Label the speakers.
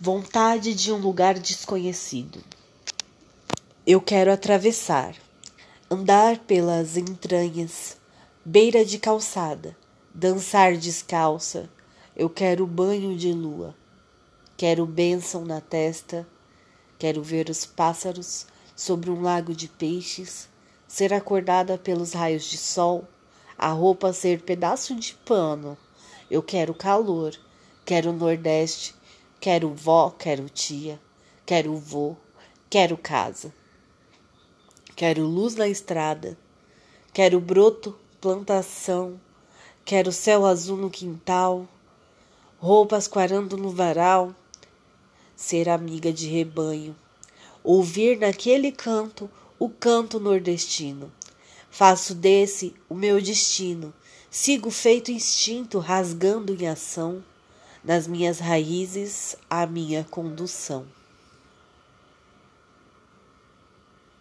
Speaker 1: vontade de um lugar desconhecido. Eu quero atravessar, andar pelas entranhas, beira de calçada, dançar descalça. Eu quero banho de lua, quero bênção na testa, quero ver os pássaros sobre um lago de peixes, ser acordada pelos raios de sol, a roupa ser pedaço de pano. Eu quero calor, quero Nordeste, Quero vó, quero tia, quero vô, quero casa. Quero luz na estrada, quero broto, plantação, quero céu azul no quintal, roupas quarando no varal, ser amiga de rebanho, ouvir naquele canto o canto nordestino. Faço desse o meu destino, sigo feito instinto rasgando em ação nas minhas raízes a minha condução.